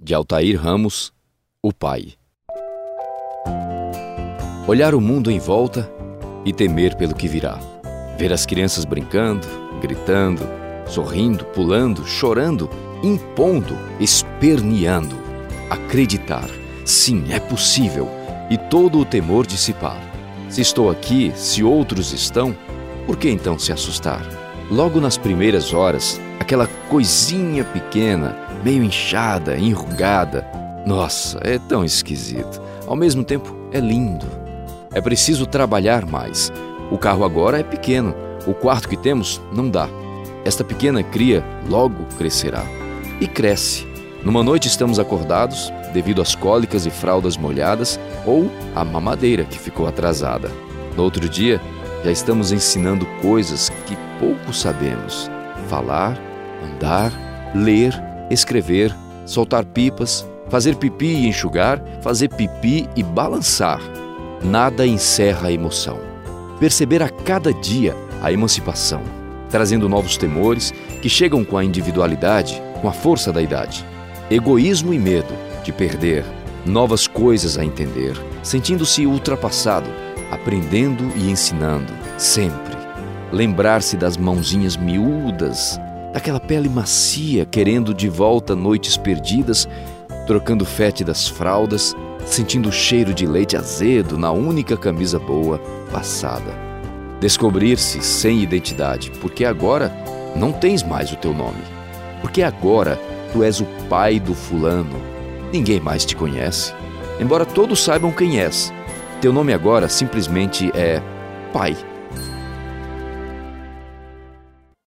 de Altair Ramos, o pai. Olhar o mundo em volta e temer pelo que virá. Ver as crianças brincando, gritando, sorrindo, pulando, chorando, impondo, esperneando. Acreditar, sim, é possível, e todo o temor dissipar. Se estou aqui, se outros estão, por que então se assustar? Logo nas primeiras horas, aquela coisinha pequena, meio inchada, enrugada. Nossa, é tão esquisito. Ao mesmo tempo, é lindo. É preciso trabalhar mais. O carro agora é pequeno. O quarto que temos não dá. Esta pequena cria logo crescerá. E cresce. Numa noite estamos acordados devido às cólicas e fraldas molhadas ou à mamadeira que ficou atrasada. No outro dia, já estamos ensinando coisas que pouco sabemos: falar, andar, ler, escrever, soltar pipas, fazer pipi e enxugar, fazer pipi e balançar. Nada encerra a emoção. Perceber a cada dia a emancipação, trazendo novos temores que chegam com a individualidade, com a força da idade. Egoísmo e medo de perder, novas coisas a entender, sentindo-se ultrapassado, aprendendo e ensinando, sempre. Lembrar-se das mãozinhas miúdas, daquela pele macia querendo de volta noites perdidas, trocando fétidas fraldas, sentindo o cheiro de leite azedo na única camisa boa passada. Descobrir-se sem identidade, porque agora não tens mais o teu nome. Porque agora tu és o pai do fulano. Ninguém mais te conhece. Embora todos saibam quem és, teu nome agora simplesmente é Pai.